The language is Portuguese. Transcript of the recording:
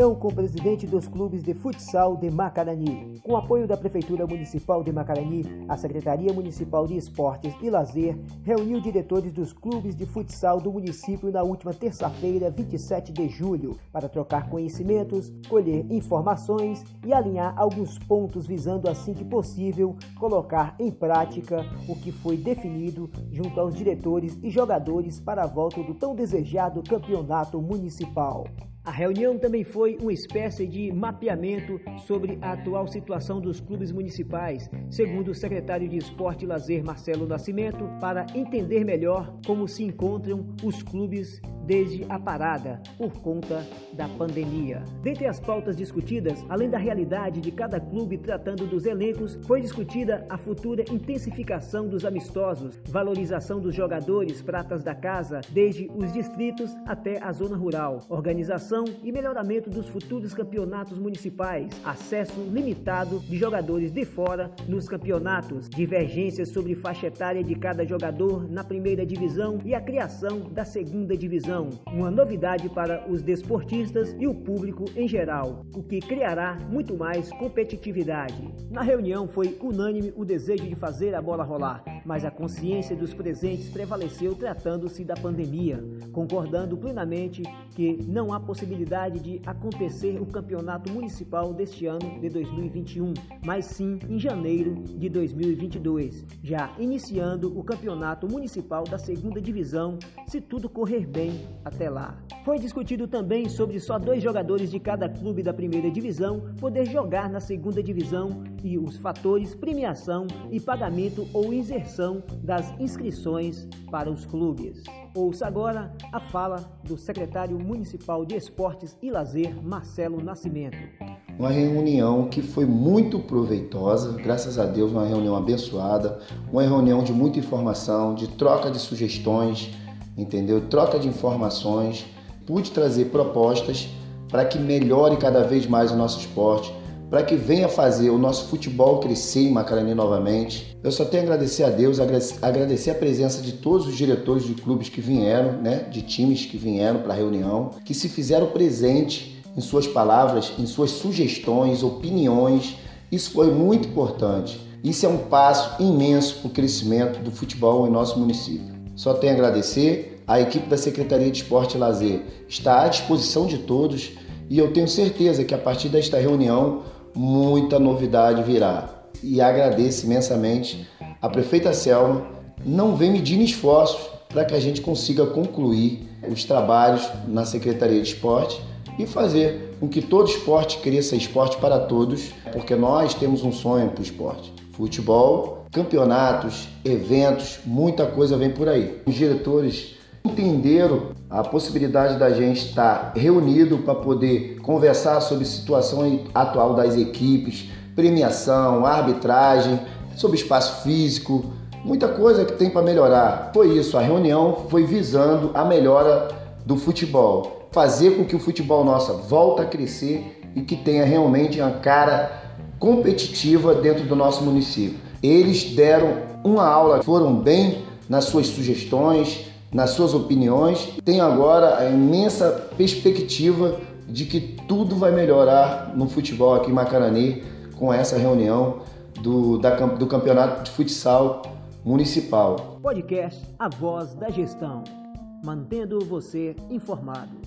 reunião com o presidente dos clubes de futsal de Macarani. Com apoio da Prefeitura Municipal de Macarani, a Secretaria Municipal de Esportes e Lazer reuniu diretores dos clubes de futsal do município na última terça-feira, 27 de julho, para trocar conhecimentos, colher informações e alinhar alguns pontos visando, assim que possível, colocar em prática o que foi definido junto aos diretores e jogadores para a volta do tão desejado campeonato municipal. A reunião também foi uma espécie de mapeamento sobre a atual situação dos clubes municipais, segundo o secretário de Esporte e Lazer Marcelo Nascimento, para entender melhor como se encontram os clubes desde a parada por conta da pandemia. Dentre as pautas discutidas, além da realidade de cada clube tratando dos elencos, foi discutida a futura intensificação dos amistosos, valorização dos jogadores pratas da casa, desde os distritos até a zona rural, organização e melhoramento dos futuros campeonatos municipais, acesso limitado de jogadores de fora nos campeonatos, divergências sobre faixa etária de cada jogador na primeira divisão e a criação da segunda divisão uma novidade para os desportistas e o público em geral, o que criará muito mais competitividade. Na reunião foi unânime o desejo de fazer a bola rolar, mas a consciência dos presentes prevaleceu tratando-se da pandemia, concordando plenamente que não há possibilidade de acontecer o campeonato municipal deste ano de 2021, mas sim em janeiro de 2022, já iniciando o campeonato municipal da segunda divisão, se tudo correr bem até lá. Foi discutido também sobre só dois jogadores de cada clube da primeira divisão poder jogar na segunda divisão e os fatores premiação e pagamento ou inserção das inscrições para os clubes. Ouça agora a fala do secretário municipal de Esportes e Lazer, Marcelo Nascimento. Uma reunião que foi muito proveitosa, graças a Deus, uma reunião abençoada, uma reunião de muita informação, de troca de sugestões, entendeu? Troca de informações, pude trazer propostas para que melhore cada vez mais o nosso esporte, para que venha fazer o nosso futebol crescer em Macarani novamente. Eu só tenho a agradecer a Deus, agradecer a presença de todos os diretores de clubes que vieram, né, de times que vieram para a reunião, que se fizeram presente em suas palavras, em suas sugestões, opiniões. Isso foi muito importante. Isso é um passo imenso para o crescimento do futebol em nosso município. Só tenho a agradecer. A equipe da Secretaria de Esporte e Lazer está à disposição de todos e eu tenho certeza que a partir desta reunião muita novidade virá. E agradeço imensamente a prefeita Selma. Não vem medindo esforços para que a gente consiga concluir os trabalhos na Secretaria de Esporte e fazer com que todo esporte cresça esporte para todos, porque nós temos um sonho para o esporte. Futebol campeonatos, eventos, muita coisa vem por aí. Os diretores entenderam a possibilidade da gente estar reunido para poder conversar sobre a situação atual das equipes, premiação, arbitragem, sobre espaço físico, muita coisa que tem para melhorar. Foi isso, a reunião foi visando a melhora do futebol, fazer com que o futebol nossa volte a crescer e que tenha realmente uma cara competitiva dentro do nosso município. Eles deram uma aula, foram bem nas suas sugestões, nas suas opiniões. Tenho agora a imensa perspectiva de que tudo vai melhorar no futebol aqui em Macarani com essa reunião do, da, do Campeonato de Futsal Municipal. Podcast A Voz da Gestão, mantendo você informado.